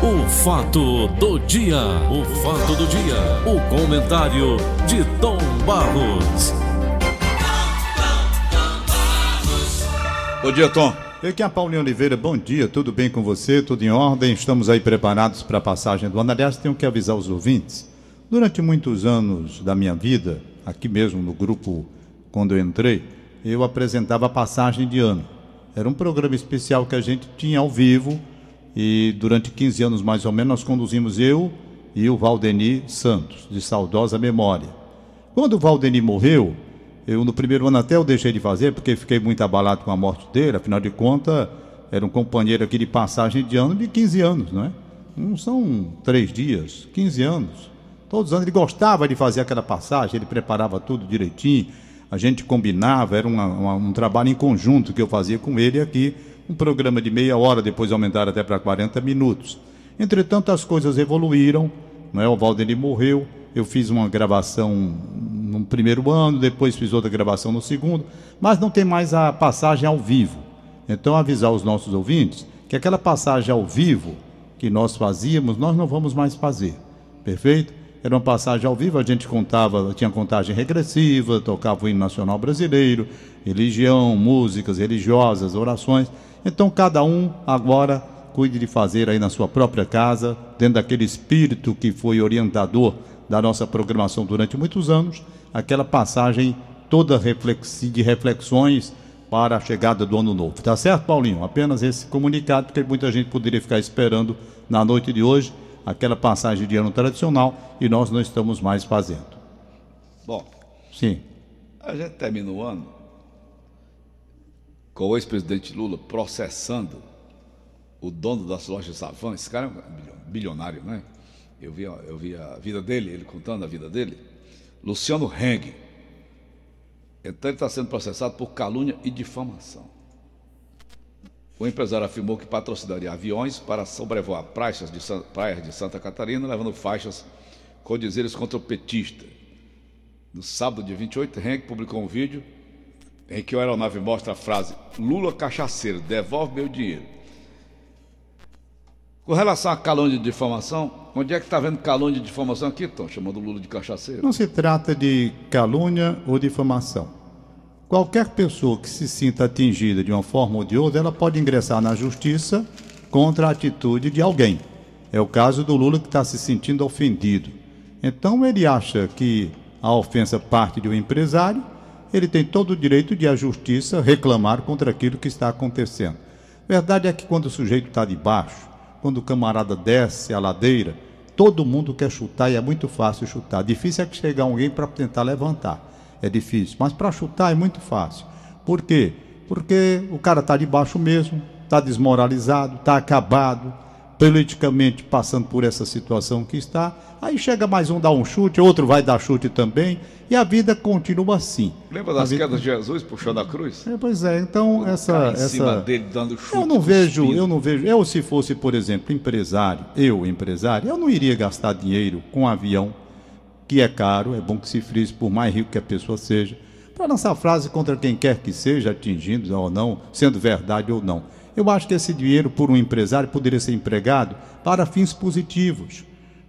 O fato do dia, o fato do dia, o comentário de Tom Barros. Bom dia, Tom. Aqui é a Paulinho Oliveira, bom dia, tudo bem com você? Tudo em ordem? Estamos aí preparados para a passagem do ano. Aliás, tenho que avisar os ouvintes. Durante muitos anos da minha vida, aqui mesmo no grupo, quando eu entrei, eu apresentava a passagem de ano. Era um programa especial que a gente tinha ao vivo e durante 15 anos mais ou menos nós conduzimos eu e o Valdeni Santos, de saudosa memória. Quando o Valdeni morreu, eu no primeiro ano até eu deixei de fazer porque fiquei muito abalado com a morte dele, afinal de contas era um companheiro aqui de passagem de ano de 15 anos, não é? Não são três dias, 15 anos. Todos os anos ele gostava de fazer aquela passagem, ele preparava tudo direitinho, a gente combinava, era uma, uma, um trabalho em conjunto que eu fazia com ele aqui, um programa de meia hora, depois aumentaram até para 40 minutos. Entretanto, as coisas evoluíram, não é? o Valdemir morreu, eu fiz uma gravação no primeiro ano, depois fiz outra gravação no segundo, mas não tem mais a passagem ao vivo. Então, avisar os nossos ouvintes que aquela passagem ao vivo que nós fazíamos, nós não vamos mais fazer. Perfeito? Era uma passagem ao vivo, a gente contava, tinha contagem regressiva, tocava o hino nacional brasileiro, religião, músicas religiosas, orações. Então cada um agora cuide de fazer aí na sua própria casa, dentro daquele espírito que foi orientador da nossa programação durante muitos anos, aquela passagem toda de reflexões para a chegada do ano novo. Tá certo, Paulinho? Apenas esse comunicado, porque muita gente poderia ficar esperando na noite de hoje aquela passagem de ano tradicional e nós não estamos mais fazendo. Bom, sim. A gente termina o ano com o ex-presidente Lula processando o dono das lojas Avan. Esse cara é um bilionário, né? Eu vi, eu vi a vida dele, ele contando a vida dele. Luciano Heng. Então ele está sendo processado por calúnia e difamação. O empresário afirmou que patrocinaria aviões para sobrevoar praias de, praias de Santa Catarina, levando faixas com dizeres contra o petista. No sábado, dia 28, Henrique publicou um vídeo em que a aeronave mostra a frase Lula cachaceiro, devolve meu dinheiro. Com relação a calúnia de difamação, onde é que está vendo calúnia de difamação aqui, Tom, chamando Lula de cachaceiro? Não se trata de calúnia ou difamação. Qualquer pessoa que se sinta atingida de uma forma ou de outra, ela pode ingressar na justiça contra a atitude de alguém. É o caso do Lula que está se sentindo ofendido. Então ele acha que a ofensa parte de um empresário, ele tem todo o direito de a justiça reclamar contra aquilo que está acontecendo. Verdade é que quando o sujeito está de baixo, quando o camarada desce a ladeira, todo mundo quer chutar e é muito fácil chutar. Difícil é que chegar alguém para tentar levantar é difícil, mas para chutar é muito fácil. Por quê? Porque o cara está debaixo mesmo, está desmoralizado, está acabado, politicamente passando por essa situação que está. Aí chega mais um, dá um chute, outro vai dar chute também, e a vida continua assim. Lembra das vida... quedas de Jesus puxando a cruz? É, pois é, então essa. Em cima dele dando chute. Eu não vejo, eu não vejo. Eu, se fosse, por exemplo, empresário, eu, empresário, eu não iria gastar dinheiro com um avião que é caro, é bom que se frise, por mais rico que a pessoa seja, para lançar frase contra quem quer que seja, atingindo ou não, sendo verdade ou não. Eu acho que esse dinheiro, por um empresário, poderia ser empregado para fins positivos,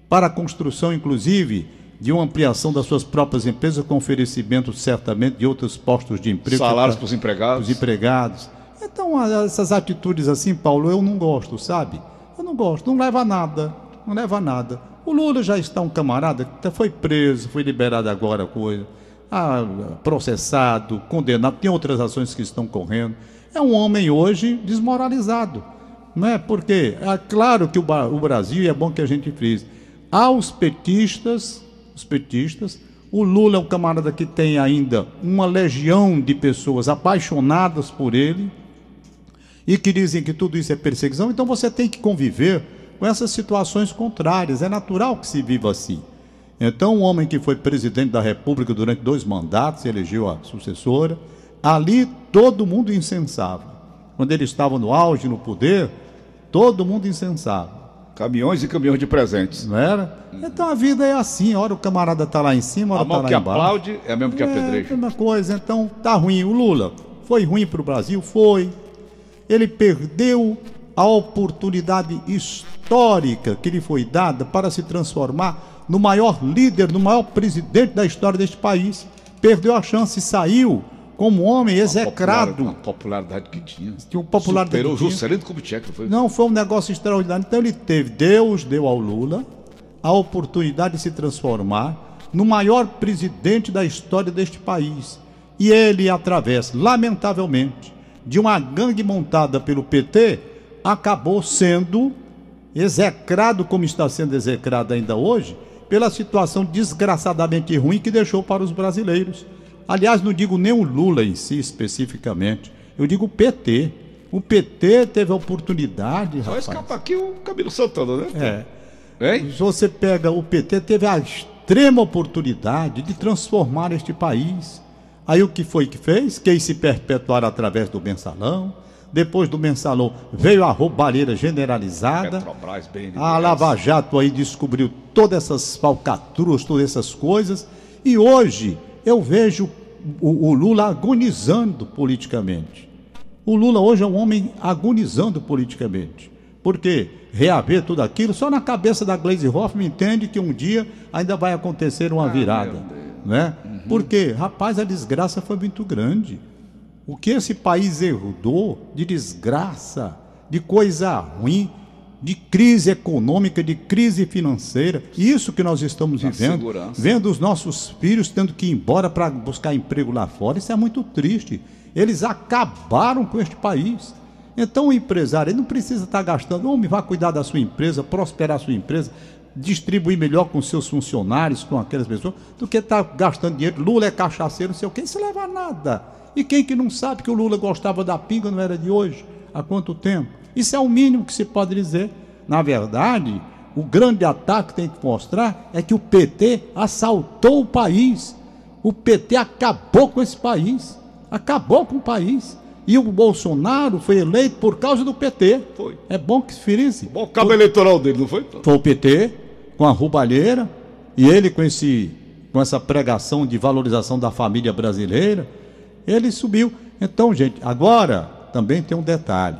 para a construção, inclusive, de uma ampliação das suas próprias empresas, com oferecimento, certamente, de outros postos de emprego. Salários para os empregados. Os empregados. Então, essas atitudes assim, Paulo, eu não gosto, sabe? Eu não gosto, não leva a nada, não leva a nada. O Lula já está um camarada que foi preso, foi liberado agora, coisa, ah, processado, condenado, tem outras ações que estão correndo. É um homem hoje desmoralizado. Não é? Porque é claro que o, Brasil, e é bom que a gente frise, há os petistas, os petistas, o Lula é um camarada que tem ainda uma legião de pessoas apaixonadas por ele e que dizem que tudo isso é perseguição, então você tem que conviver com essas situações contrárias. É natural que se viva assim. Então, um homem que foi presidente da República durante dois mandatos, elegeu a sucessora, ali todo mundo incensava. Quando ele estava no auge, no poder, todo mundo incensava. Caminhões e caminhões de presentes. Não era? Então a vida é assim, hora o camarada está lá em cima, hora está lá embaixo. Que aplaude é a mesma que é, apedreja. É a mesma coisa, então tá ruim. O Lula foi ruim para o Brasil? Foi. Ele perdeu a oportunidade histórica que lhe foi dada para se transformar no maior líder, no maior presidente da história deste país. Perdeu a chance e saiu como homem execrado. A popularidade que tinha. Tinha popularidade Superou Juscelino Kubitschek, foi? Não, foi um negócio extraordinário. Então ele teve, Deus deu ao Lula a oportunidade de se transformar no maior presidente da história deste país. E ele, através, lamentavelmente, de uma gangue montada pelo PT, acabou sendo execrado, como está sendo execrado ainda hoje, pela situação desgraçadamente ruim que deixou para os brasileiros. Aliás, não digo nem o Lula em si especificamente, eu digo o PT. O PT teve a oportunidade, Só rapaz. escapa aqui o Camilo Santana, né? É. Hein? Se você pega o PT, teve a extrema oportunidade de transformar este país. Aí o que foi que fez? Quis se perpetuar através do mensalão. Depois do mensalão veio a roubalheira generalizada. Petrobras, BNDES. A Lava Jato aí descobriu todas essas falcatruas, todas essas coisas. E hoje eu vejo o, o Lula agonizando politicamente. O Lula hoje é um homem agonizando politicamente. Porque reaver tudo aquilo, só na cabeça da Glaze Hoffman entende que um dia ainda vai acontecer uma virada. meu Deus. Né? Porque, rapaz, a desgraça foi muito grande. O que esse país herdou de desgraça, de coisa ruim, de crise econômica, de crise financeira, isso que nós estamos Da vivendo, segurança. vendo os nossos filhos tendo que ir embora para buscar emprego lá fora, isso é muito triste. Eles acabaram com este país. Então o empresário ele não precisa estar gastando, homem, vá cuidar da sua empresa, prosperar a sua empresa, distribuir melhor com seus funcionários, com aquelas pessoas, do que estar gastando dinheiro. Lula é cachaceiro, não sei o que, isso leva a nada. E quem que não sabe que o Lula gostava da pinga não era de hoje? Há quanto tempo? Isso é o mínimo que se pode dizer. Na verdade, o grande ataque que tem que mostrar é que o PT assaltou o país. O PT acabou com esse país. Acabou com o país. E o Bolsonaro foi eleito por causa do PT. Foi. É bom que se firisse. Bom, o cabo eleitoral dele, não foi? Foi o PT com a roubalheira e ele com esse com essa pregação de valorização da família brasileira, ele subiu. Então, gente, agora também tem um detalhe.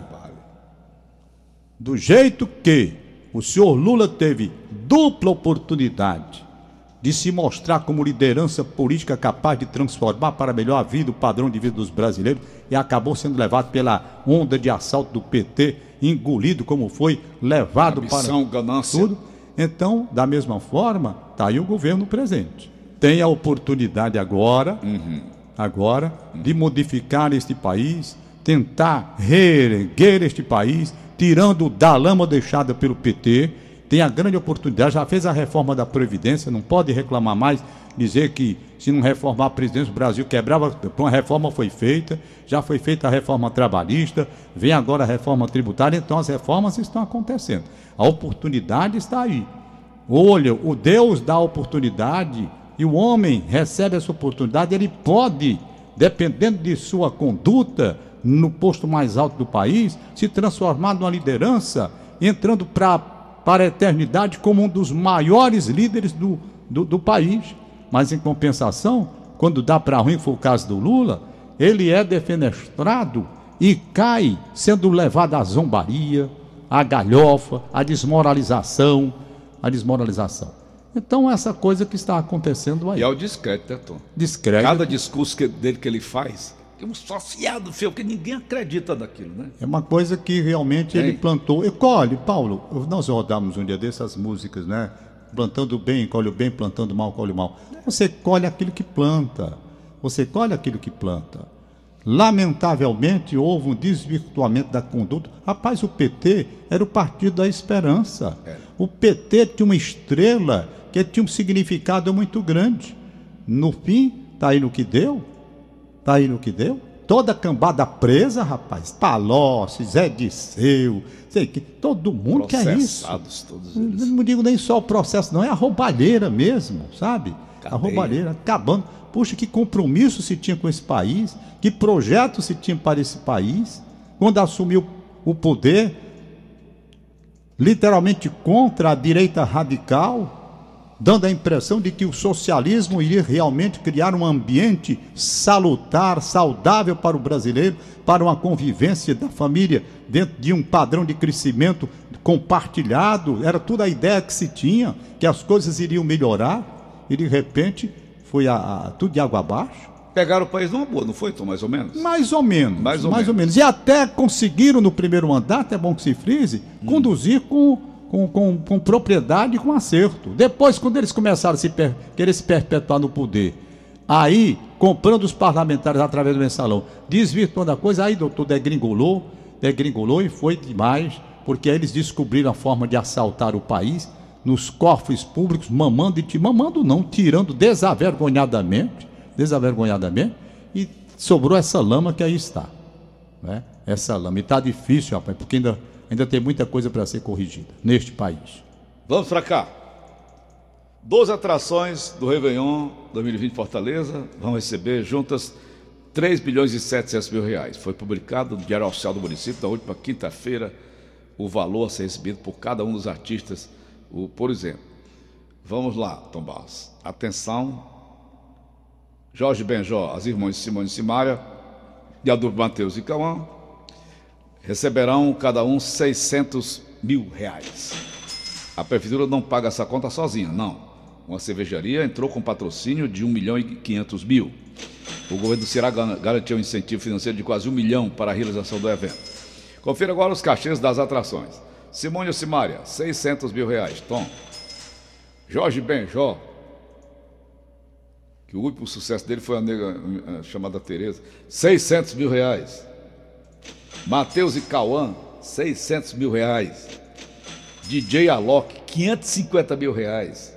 Do jeito que o senhor Lula teve dupla oportunidade de se mostrar como liderança política capaz de transformar para melhor a vida, o padrão de vida dos brasileiros, e acabou sendo levado pela onda de assalto do PT, engolido como foi, levado Ambição, para ganância. tudo. Então, da mesma forma, está aí o governo presente. Tem a oportunidade agora, agora, de modificar este país, tentar reerguer este país, tirando da lama deixada pelo PT. Tem a grande oportunidade, já fez a reforma da Previdência, não pode reclamar mais, dizer que se não reformar a presidência do Brasil quebrava, uma reforma foi feita, já foi feita a reforma trabalhista, vem agora a reforma tributária, então as reformas estão acontecendo. A oportunidade está aí. Olha, o Deus dá a oportunidade e o homem recebe essa oportunidade, ele pode, dependendo de sua conduta no posto mais alto do país, se transformar numa liderança, entrando pra, para a eternidade como um dos maiores líderes do, do, do país. Mas, em compensação, quando dá para ruim, foi o caso do Lula, ele é defenestrado e cai sendo levado à zombaria, à galhofa, à desmoralização, à desmoralização. Então, essa coisa que está acontecendo aí. E ao discreto, né, Tom? Discreto. Cada discurso que- dele que ele faz, é um sociado feio, porque ninguém acredita naquilo, né? É uma coisa que realmente ele Tem. plantou. E colhe, Paulo, nós rodamos um dia dessas músicas, né? Plantando bem, colhe o bem, plantando mal, colhe o mal. Você colhe aquilo que planta. Você colhe aquilo que planta. Lamentavelmente houve um desvirtuamento da conduta. Rapaz, o PT era o partido da esperança. O PT tinha uma estrela que tinha um significado muito grande. No fim, tá aí no que deu. Tá aí no que deu? Toda a cambada presa, rapaz. Palocci, Zé Disseu, sei que. Todo mundo quer isso. Processados todos eles. Não digo nem só o processo, não, é a roubalheira mesmo, sabe? A Cadeia. roubalheira, acabando. Puxa, que compromisso se tinha com esse país, que projeto se tinha para esse país, quando assumiu o poder, literalmente contra a direita radical, dando a impressão de que o socialismo iria realmente criar um ambiente salutar, saudável para o brasileiro, para uma convivência da família dentro de um padrão de crescimento compartilhado. Era toda a ideia que se tinha, que as coisas iriam melhorar, e de repente foi a, a, tudo de água abaixo. Pegaram o país numa boa, não foi, Tom? Mais ou menos? Mais ou menos. Mais ou mais menos. ou menos. E até conseguiram no primeiro mandato, é bom que se frise, Hum. conduzir com, com, com, com propriedade e com acerto. Depois, quando eles começaram a se per- querer se perpetuar no poder, aí, comprando os parlamentares através do mensalão, desvirtuando a coisa, aí, doutor, degringolou, degringolou e foi demais, porque aí eles descobriram a forma de assaltar o país nos cofres públicos, mamando e mamando não, tirando desavergonhadamente, desavergonhadamente, e sobrou essa lama que aí está né? essa lama. E está difícil, rapaz, porque ainda, ainda tem muita coisa para ser corrigida neste país. Vamos pra cá. 12 atrações do Réveillon 2020 em Fortaleza vão receber juntas 3 bilhões e 700 mil reais. Foi publicado no Diário Oficial do Município na última quinta-feira o valor a ser recebido por cada um dos artistas. O, por exemplo, vamos lá, Tom Barros. Atenção. Jorge Benjó, as irmãs Simone e Simária e Adolfo Mateus e Cauã receberão cada um 600 mil reais. A prefeitura não paga essa conta sozinha, não. Uma cervejaria entrou com patrocínio de 1 milhão e 500 mil. O governo do Ceará gar- garantiu um incentivo financeiro de quase 1 milhão para a realização do evento. Confira agora os cachês das atrações. Simone Simária, 600 mil reais. Tom. Jorge Benjó, que o último sucesso dele foi a nega eh, chamada Tereza, 600 mil reais. Matheus e Cauã, 600 mil reais. DJ Alok, 550 mil reais.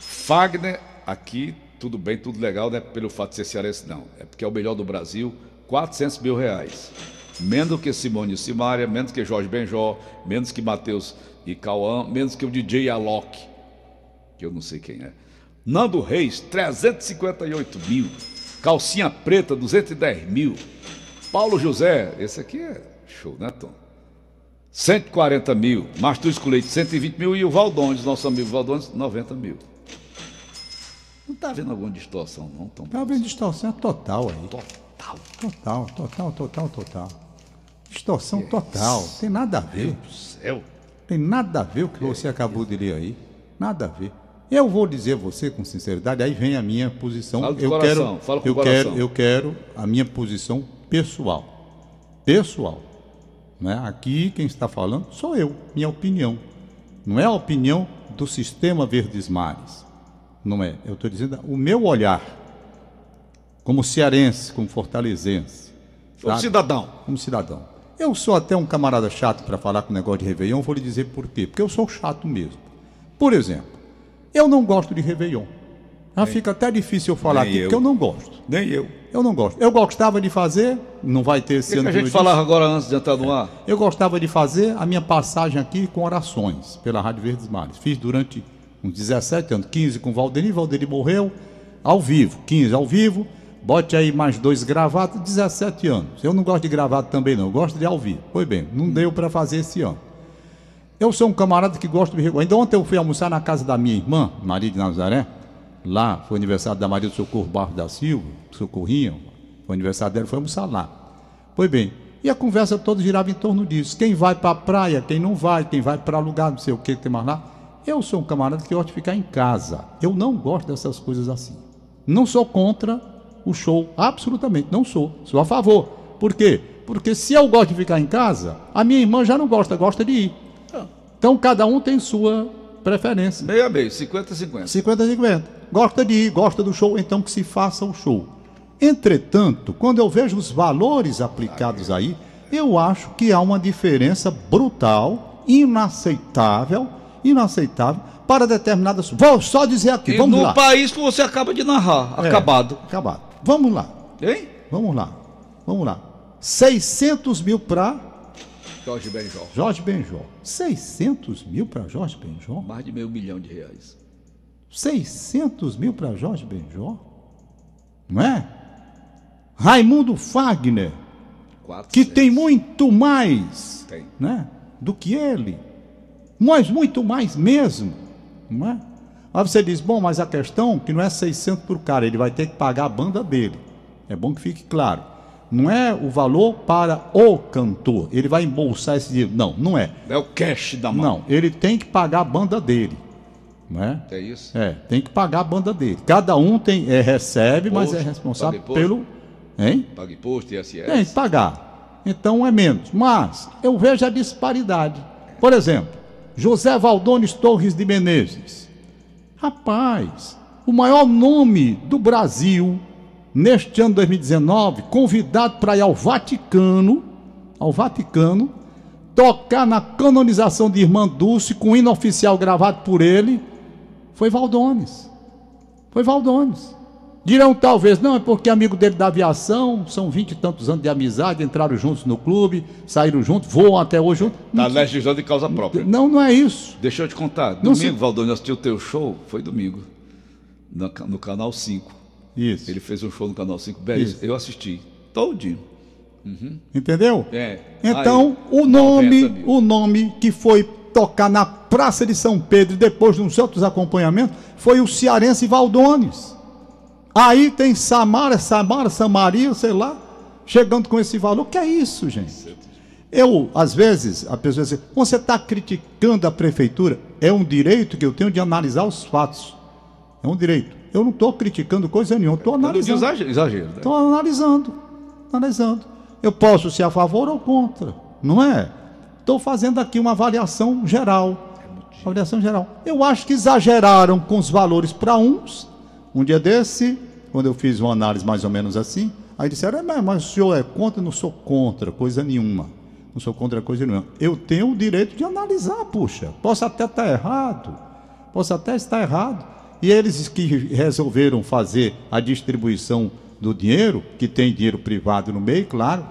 Fagner, aqui, tudo bem, tudo legal, não é pelo fato de ser cearense, não. É porque é o melhor do Brasil, 400 mil reais. Menos que Simone e Simária, menos que Jorge Benjó, menos que Matheus e Cauã, menos que o DJ Alok, que eu não sei quem é. Nando Reis, 358 mil. Calcinha Preta, 210 mil. Paulo José, esse aqui é show, né, Tom? 140 mil. Com Leite, 120 mil. E o Valdones, nosso amigo Valdones, 90 mil. Não está havendo alguma distorção, não, Tom? Está havendo distorção total aí. Total. Total, total, total, total. Distorção total. Tem nada a ver. Céu. Tem nada a ver o que você acabou de ler aí. Nada a ver. Eu vou dizer a você com sinceridade, aí vem a minha posição. Fala do eu coração, quero, fala com eu o coração. quero, eu quero a minha posição pessoal. Pessoal. Né? Aqui quem está falando sou eu, minha opinião. Não é a opinião do sistema Verdes Mares. Não é. Eu estou dizendo o meu olhar como cearense, como fortalezense. Sabe? cidadão. como cidadão. Eu sou até um camarada chato para falar com o negócio de Réveillon, vou lhe dizer por quê. Porque eu sou chato mesmo. Por exemplo, eu não gosto de Réveillon. Já fica até difícil eu falar nem aqui, eu. porque eu não gosto. Nem eu. Eu não gosto. Eu gostava de fazer, não vai ter esse que, ano a que eu gente falava agora antes de entrar no ar? Eu gostava de fazer a minha passagem aqui com orações pela Rádio Verdes Mares. Fiz durante uns 17 anos, 15 com o Valdeni, Valdeni morreu, ao vivo, 15 ao vivo, bote aí mais dois gravados, 17 anos. Eu não gosto de gravado também não, eu gosto de ao vivo. Pois bem, não deu para fazer esse ano. Eu sou um camarada que gosta de Ainda ontem eu fui almoçar na casa da minha irmã, Maria de Nazaré. Lá foi aniversário da Maria do Socorro Barro da Silva, Socorrinho. Foi aniversário dela, foi almoçar lá. Pois bem, e a conversa toda girava em torno disso. Quem vai para a praia, quem não vai, quem vai para lugar, não sei o que tem mais lá. Eu sou um camarada que gosta de ficar em casa. Eu não gosto dessas coisas assim. Não sou contra o show, absolutamente, não sou. Sou a favor. Por quê? Porque se eu gosto de ficar em casa, a minha irmã já não gosta, gosta de ir. Então cada um tem sua preferência. Meio a meio, 50 a 50. 50 50. Gosta de ir, gosta do show, então que se faça o show. Entretanto, quando eu vejo os valores aplicados aí, eu acho que há uma diferença brutal, inaceitável, inaceitável para determinadas. Vou só dizer aqui, E vamos no lá. país que você acaba de narrar, É, acabado. Acabado. Vamos lá, Hein? vamos lá, vamos lá. 600 mil para Jorge Benjó. Jorge Benjó. 600 mil para Jorge Benjó? Mais de meio milhão de reais. 600 mil para Jorge Benjó? Não é? Raimundo Fagner, Quatro que tem muito mais Tem. né, do que ele, mas muito mais mesmo. Não é? Aí você diz, bom, mas a questão é que não é 600 por cara, ele vai ter que pagar a banda dele. É bom que fique claro. Não é o valor para o cantor. Ele vai embolsar esse dinheiro. Não, não é. É o cash da mão. Não, ele tem que pagar a banda dele. Não é? Isso? É, tem que pagar a banda dele. Cada um tem, é, recebe, mas é responsável pelo. Hein? Paga imposto, ISS. Tem que pagar. Então é menos. Mas eu vejo a disparidade. Por exemplo, José Valdones Torres de Menezes. Rapaz, o maior nome do Brasil neste ano 2019, convidado para ir ao Vaticano, ao Vaticano, tocar na canonização de Irmã Dulce com hino oficial gravado por ele, foi Valdones. Foi Valdones. Dirão talvez, não, é porque amigo dele da aviação, são vinte e tantos anos de amizade, entraram juntos no clube, saíram juntos, voam até hoje juntos. Tá legislando de causa própria. Não, não é isso. Deixa eu te contar. Não Domingo, se- Valdônio, eu assisti o teu show. Foi domingo. No, no Canal 5. Isso. Ele fez um show no Canal 5. Beleza. Eu assisti. Todinho. Entendeu? É. Então, Aí, o nome, 90 mil. o nome que foi tocar na Praça de São Pedro e depois de uns outros acompanhamentos foi o cearense Valdones. Aí tem Samara, Samara, Samaria, sei lá, chegando com esse valor. Que é isso, gente? Eu, às vezes, a pessoa diz, você está criticando a prefeitura? É um direito que eu tenho de analisar os fatos. É um direito. Eu não estou criticando coisa nenhuma, estou de analisando. exagero, exagero né? Estou analisando, analisando. Eu posso ser a favor ou contra, não é? Estou fazendo aqui uma avaliação geral. Avaliação geral. Eu acho que exageraram com os valores para uns. Um dia desse, quando eu fiz uma análise mais ou menos assim, aí disseram, "É, mas, mas o senhor é contra? Eu Não sou contra, coisa nenhuma. Não sou contra coisa nenhuma. Eu tenho o direito de analisar, puxa. Posso até estar errado. Posso até estar errado. E eles que resolveram fazer a distribuição do dinheiro, que tem dinheiro privado no meio, claro.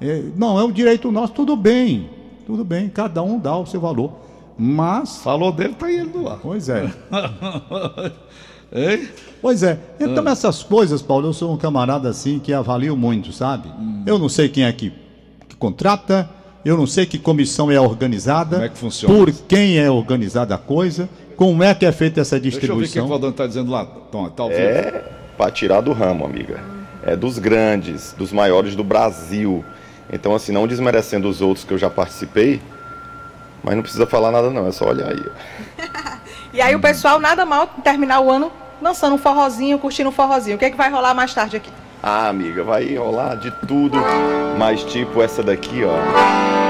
é, não, é um direito nosso, tudo bem. Tudo bem, cada um dá o seu valor. Mas, Falou dele, tá ele no ar. pois é. Hein? Pois é. Então, essas coisas, Paulo, eu sou um camarada assim que avalio muito, sabe? Eu não sei quem é que, que contrata, eu não sei que comissão é organizada, Como é que funciona por quem é organizada a coisa, como é que é feita essa Deixa eu ver o que, o distribuição. Valdônio tá dizendo lá. Tom, tá ao vivo. É para tirar do ramo, amiga. É dos grandes, dos maiores do Brasil. Então, assim, não desmerecendo os outros que eu já participei, mas não precisa falar nada não, é só olhar aí. ó. E aí o pessoal nada mal terminar o ano dançando um forrozinho, curtindo um forrozinho. O que é que vai rolar mais tarde aqui? Ah, amiga, vai rolar de tudo, mas tipo essa daqui, ó.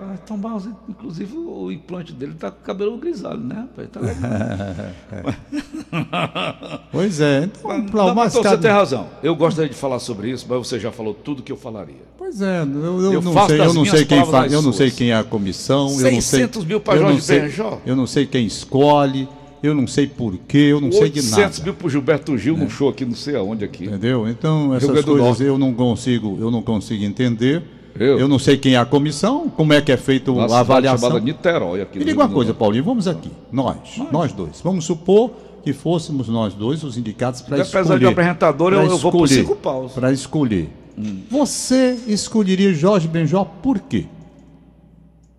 Tom Barros, inclusive o implante dele tá com o cabelo grisalho, né? Tá. Pois é. Então, Não, Paulo, mas mas você tem razão. Eu gostaria de falar sobre isso, mas você já falou tudo que eu falaria. Pois é, eu, eu Eu não sei, eu não sei quem faz, eu não sei quem é a comissão, eu não sei. 600 mil não Jorge Benjó. Eu não sei quem escolhe, eu não sei porquê, eu não sei de 800 nada. mil pro Gilberto Gil num show aqui, não sei aonde aqui. Entendeu? Então essas coisas eu não consigo, eu não consigo entender. Eu? Eu, não sei quem é a comissão, como é que é feita Nossa, a avaliação. chamada Niterói aqui Me diga uma Rio coisa, Paulinho, vamos aqui, nós, nós dois. Vamos supor que fôssemos nós dois os indicados para Apesar escolher. de apresentador, eu- pra eu vou por escolher, cinco paus. Para escolher. Você escolheria Jorge Benjó por quê?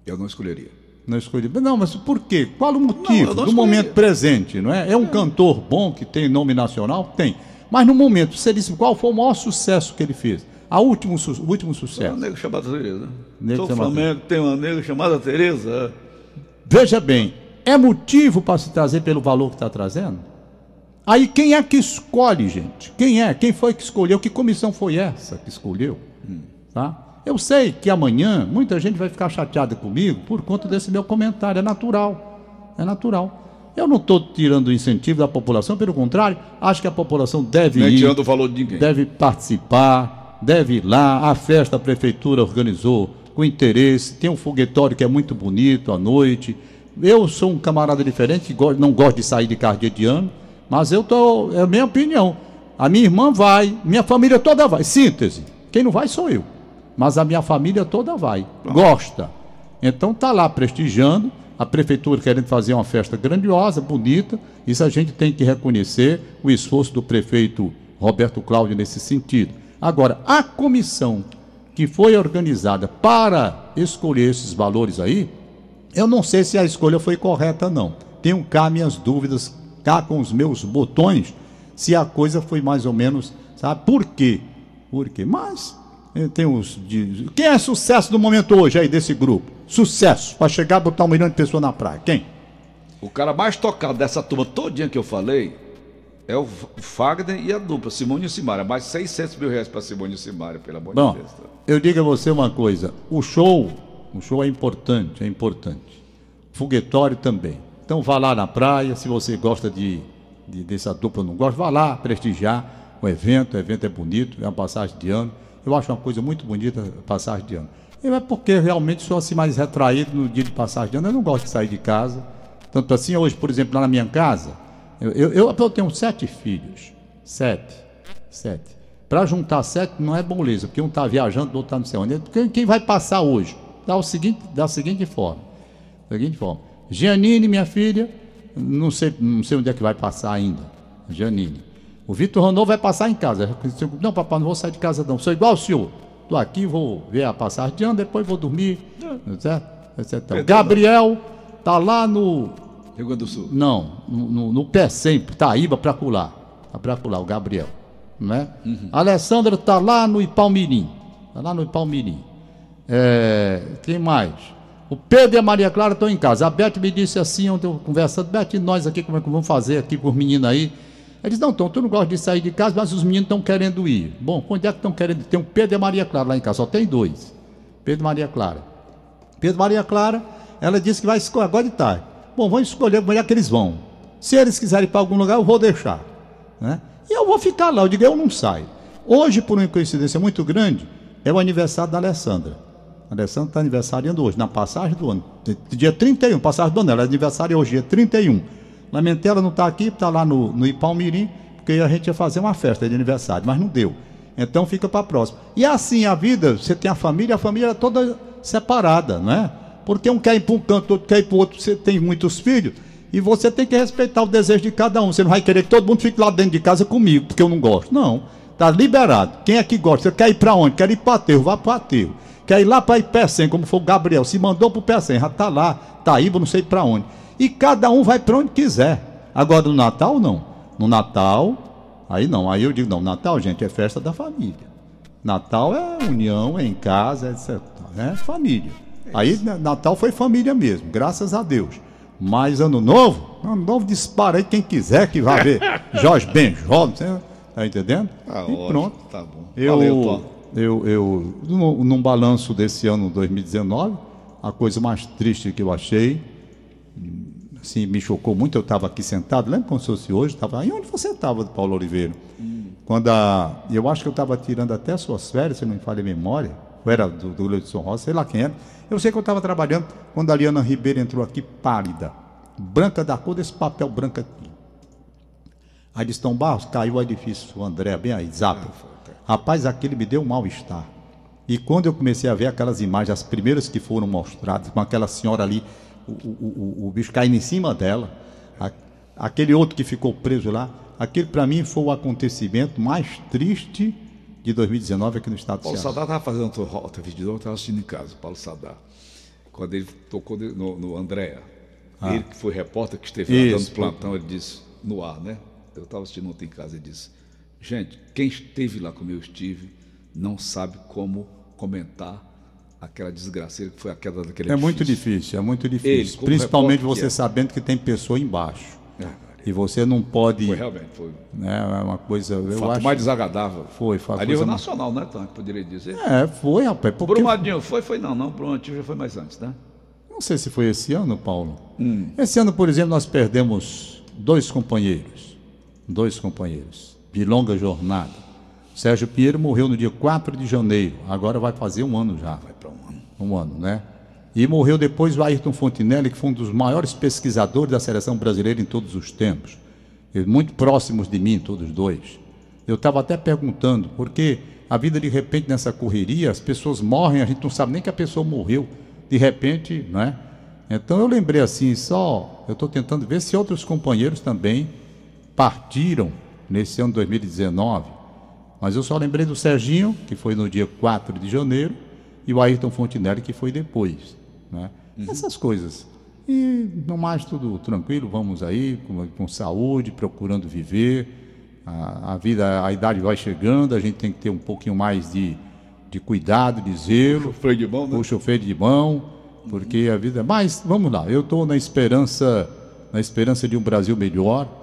Eu não escolheria. Não escolhi. Não, mas por quê? Qual o motivo não do momento presente, não é? É um cantor bom que tem nome nacional? Tem. Mas no momento, você disse qual foi o maior sucesso que ele fez? A último, o último Tem uma sucesso. nega chamada Tereza. Nega Sou Flamengo, tem uma nega chamada Tereza. Veja bem, é motivo para se trazer pelo valor que está trazendo? Aí quem é que escolhe, gente? Quem é? Quem foi que escolheu? Que comissão foi essa que escolheu? Tá? Eu sei que amanhã muita gente vai ficar chateada comigo por conta desse meu comentário. É natural. É natural. Eu não estou tirando o incentivo da população, pelo contrário, acho que a população deve ir tirando o valor de ninguém. deve participar, deve ir lá. A festa a prefeitura organizou com interesse, tem um foguetório que é muito bonito à noite. Eu sou um camarada diferente, não gosto de sair de carro dia de ano, mas eu tô, é a minha opinião. A minha irmã vai, minha família toda vai. Síntese. Quem não vai sou eu. mas a minha família toda vai, gosta. Então tá lá prestigiando, a prefeitura querendo fazer uma festa grandiosa, bonita, isso a gente tem que reconhecer o esforço do prefeito Roberto Cláudio nesse sentido. Agora, a comissão que foi organizada para escolher esses valores aí, eu não sei se a escolha foi correta não. Tenho cá minhas dúvidas, cá com os meus botões, se a coisa foi mais ou menos, sabe? Por quê? Por quê? Mas eh, tem os de... quem é sucesso do momento hoje aí desse grupo? Sucesso para chegar a botar um milhão de pessoas na praia. Quem? O cara mais tocado dessa turma todinha que eu falei é o Fagner e a dupla, Simone e Simária. Mais 600 mil reais para Simone e Simária, pelo amor Bom, de Deus. tá? eu digo a você uma coisa: o show, o show é importante, é importante. Foguetório também. Então vá lá na praia, se você gosta de, de dessa dupla ou não gosta, vá lá prestigiar o evento. O evento é bonito, é uma passagem de ano. Eu acho uma coisa muito bonita passagem de ano. Eu é porque realmente sou assim mais retraído no dia de passagem de ano. Eu não gosto de sair de casa. Tanto assim, hoje, por exemplo, lá na minha casa, eu, eu, eu, eu tenho sete filhos. Sete. Sete. Para juntar sete não é moleza, porque um está viajando, o outro está não sei onde. Quem, quem vai passar hoje? Dá o seguinte, da seguinte forma. Da seguinte forma. Gianine, minha filha, não sei, não sei onde é que vai passar ainda. Gianine. O Vitor Ronaldo vai passar em casa. Não, papai, não vou sair de casa não. Sou igual ao senhor. Estou aqui, vou ver a passagem de ano, depois vou dormir. Certo? Certo. O Gabriel tá lá no. Rio Grande do Sul. Não, no, no, pé sempre, Taíba para pular. Tá para pular, o Gabriel. Né? A Alessandra tá lá no Ipalmirim. Tá lá no Ipalmirim. É, quem mais? O Pedro e a Maria Clara estão em casa. A Beth me disse assim, ontem eu conversando, Beth, nós aqui, como é que vamos fazer aqui com os meninos aí? Ele disse, não, Tom, tu não gosta de sair de casa, mas os meninos estão querendo ir. Bom, onde é que estão querendo ir? Tem o Pedro e a Maria Clara lá em casa, só tem dois. Pedro e Maria Clara. Pedro e Maria Clara, ela disse que vai agora de tarde. Bom, vamos escolher onde é que eles vão. Se eles quiserem ir para algum lugar, eu vou deixar. Né? E eu vou ficar lá, eu digo, eu não saio. Hoje, por uma coincidência muito grande, é o aniversário da Alessandra. A Alessandra está aniversariando hoje, na passagem do ano. Dia 31, passagem do ano, ela é aniversário hoje, dia 31. Lamentei ela não estar aqui, está lá no, no Ipalmirim, porque a gente ia fazer uma festa de aniversário, mas não deu. Então fica para a próxima. E assim a vida, você tem a família, a família é toda separada, não é? Porque um quer ir para um canto, outro quer ir para o outro, você tem muitos filhos, e você tem que respeitar o desejo de cada um. Você não vai querer que todo mundo fique lá dentro de casa comigo, porque eu não gosto. Não. Está liberado. Quem é que gosta? Você quer ir para onde? Quer ir para aterro? Vá para aterro. Quer ir lá para Ipecém, como foi o Gabriel, se mandou para o Pecém, já está lá, Taíba, não sei para onde. E cada um vai para onde quiser. Agora no Natal, não. No Natal, aí não. Aí eu digo, não, Natal, gente, é festa da família. Natal é união, é em casa, etc. É família. Aí né, Natal foi família mesmo, graças a Deus. Mas ano novo, ano novo dispara aí quem quiser que vá ver. Jorge Benjol, você tá entendendo? Tá e pronto. tá bom. Eu, Valeu, Tom. eu, eu, num, num balanço desse ano 2019, a coisa mais triste que eu achei, assim, me chocou muito, eu estava aqui sentado, lembra como se fosse hoje? Tava, aí onde você estava, Paulo Oliveira? Quando a, eu acho que eu estava tirando até suas férias, se não me falha a memória, ou era do, do Leudson Rosa, sei lá quem era. Eu sei que eu estava trabalhando quando a Liana Ribeiro entrou aqui pálida, branca da cor desse papel branco aqui. Aí disse, Tom Barros, caiu o edifício, André, bem aí, zapa. Rapaz, aquele me deu um mal-estar. E quando eu comecei a ver aquelas imagens, as primeiras que foram mostradas, com aquela senhora ali, o, o, o, o bicho caindo em cima dela, a- aquele outro que ficou preso lá, aquele para mim foi o acontecimento mais triste de 2019 aqui no estado do Paulo Ceará. Sadar estava fazendo outra, outra vídeo, eu estava assistindo em casa, Paulo Sadar. Quando ele tocou no, no Andréa. Ele que foi repórter que esteve lá Ah. Isso, dando plantão, ele disse, no ar, né? Eu estava assistindo ontem em casa e disse, gente, quem esteve lá como eu estive, não sabe como comentar aquela desgraceira que foi a queda daquele É muito edifício. difícil, é muito Ele, difícil. como Principalmente repórter você é. sabendo que tem pessoa embaixo. E você não pode. Foi realmente, foi Né, é uma coisa. o fato acho, mais desagradável. Foi, foi a nível mais- nacional, né, Tom, que poderia dizer. É, foi, rapaz. Porque... Brumadinho foi, foi não, não, Brumadinho já foi mais antes, né? Não sei se foi esse ano, Paulo. Hum. Esse ano, por exemplo, nós perdemos dois companheiros. Dois companheiros. De longa jornada. Sérgio Pinheiro morreu no dia 4 de janeiro. Agora vai fazer um ano já. Vai para um ano. Um ano, né? E morreu depois o Ayrton Fontinelli, que foi um dos maiores pesquisadores da seleção brasileira em todos os tempos. Muito próximos de mim, todos dois. Eu estava até perguntando, porque A vida de repente nessa correria, as pessoas morrem, a gente não sabe nem que a pessoa morreu. De repente, não é? Então eu lembrei assim, só eu estou tentando ver se outros companheiros também partiram nesse ano 2019. Mas eu só lembrei do Serginho, que foi no dia 4 de janeiro, e o Ayrton Fontinelli, que foi depois. Né? Uhum. Essas coisas. E no mais tudo tranquilo, vamos aí, com, com saúde, procurando viver. A, a, vida, a idade vai chegando, a gente tem que ter um pouquinho mais de, de cuidado, de zelo. O chofer de mão, né? O chofer de mão, porque a vida. Mas vamos lá, eu estou na esperança, na esperança de um Brasil melhor.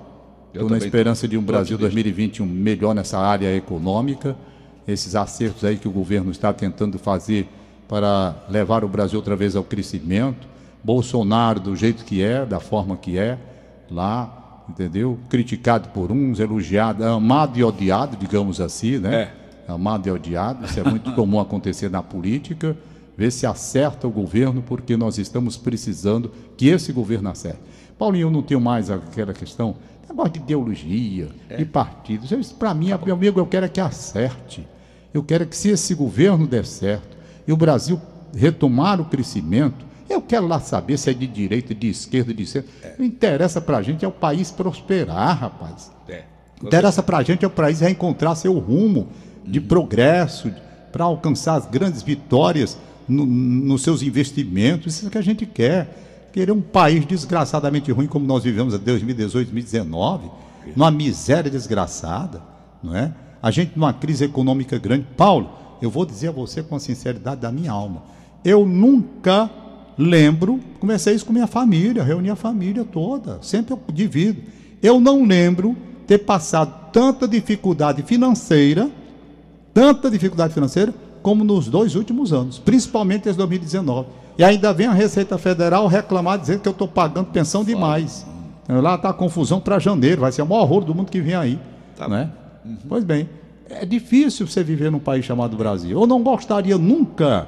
Estou na esperança de um Brasil 2021 melhor nessa área econômica. Esses acertos aí que o governo está tentando fazer para levar o Brasil outra vez ao crescimento. Bolsonaro do jeito que é, da forma que é, lá, entendeu? Criticado por uns, elogiado, amado e odiado, digamos assim, né? É. Amado e odiado, isso é muito comum acontecer na política. Ver se acerta o governo, porque nós estamos precisando que esse governo acerte. Paulinho, eu não tenho mais aquela questão, negócio de ideologia, é. de partidos. Para mim, tá meu amigo, eu quero é que acerte. Eu quero que se esse governo der certo e o Brasil retomar o crescimento, eu quero lá saber se é de direita, de esquerda, de centro. É. Não interessa para a gente é o país prosperar, rapaz. É. Interessa para a gente é o país reencontrar seu rumo de uhum. progresso, para alcançar as grandes vitórias no, nos seus investimentos. Isso é que a gente quer. Querer um país desgraçadamente ruim como nós vivemos em 2018, 2019, numa miséria desgraçada, não é? A gente numa crise econômica grande. Paulo, eu vou dizer a você com a sinceridade da minha alma, eu nunca lembro, comecei isso com minha família, reuni a família toda, sempre eu divido. Eu não lembro ter passado tanta dificuldade financeira, tanta dificuldade financeira, como nos dois últimos anos, principalmente em 2019. E ainda vem a Receita Federal reclamar, dizendo que eu estou pagando pensão demais. Lá está a confusão para janeiro, vai ser o maior horror do mundo que vem aí. Tá. Né? Uhum. Pois bem, é difícil você viver num país chamado Brasil. Eu não gostaria nunca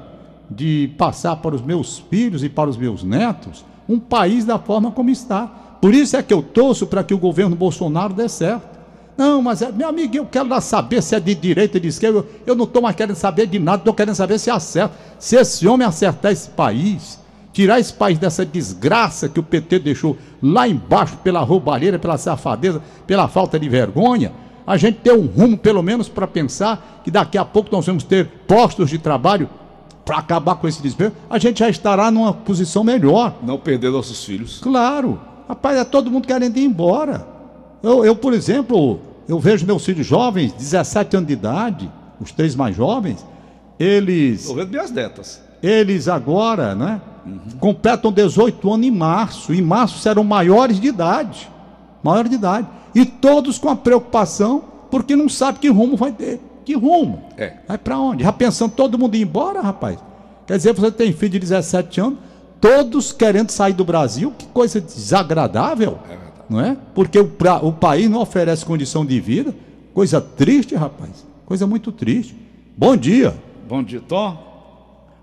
de passar para os meus filhos e para os meus netos um país da forma como está. Por isso é que eu torço para que o governo Bolsonaro dê certo. Não, mas é, meu amigo, eu quero lá saber se é de direita ou de esquerda. Eu, eu não estou mais querendo saber de nada, estou querendo saber se acerta. Se esse homem acertar esse país, tirar esse país dessa desgraça que o PT deixou lá embaixo pela roubalheira, pela safadeza, pela falta de vergonha, a gente ter um rumo, pelo menos, para pensar que daqui a pouco nós vamos ter postos de trabalho para acabar com esse desespero, a gente já estará numa posição melhor. Não perder nossos filhos. Claro. Rapaz, é todo mundo querendo ir embora. Eu, eu, por exemplo, eu vejo meus filhos jovens, 17 anos de idade, os três mais jovens, eles. Estou vendo minhas netas. Eles agora, né? Uhum. Completam 18 anos em março. Em março serão maiores de idade. Maiores de idade. E todos com a preocupação, porque não sabe que rumo vai ter. Que rumo? É. Vai para onde? Já pensando todo mundo ir embora, rapaz? Quer dizer, você tem filho de 17 anos, todos querendo sair do Brasil, que coisa desagradável. É não é? Porque o, pra, o país não oferece condição de vida. Coisa triste, rapaz. Coisa muito triste. Bom dia. Bom dia, Tom.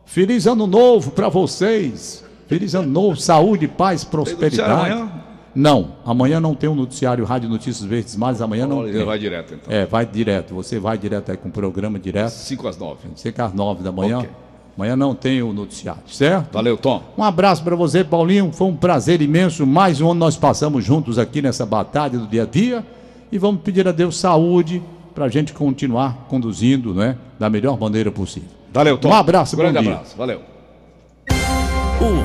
Feliz ano novo para vocês. Feliz ano novo, saúde, paz, prosperidade. Não, amanhã não tem um noticiário Rádio Notícias Verdes mas amanhã não tem. Vai direto então. É, vai direto. Você vai direto aí com o programa direto. 5 às 9. 5 às 9 da manhã. Okay. Amanhã não tem o noticiário, certo? Valeu, Tom. Um abraço para você, Paulinho. Foi um prazer imenso. Mais um ano nós passamos juntos aqui nessa batalha do dia a dia. E vamos pedir a Deus saúde para a gente continuar conduzindo né, da melhor maneira possível. Valeu, Tom. Um abraço, um grande abraço. Valeu.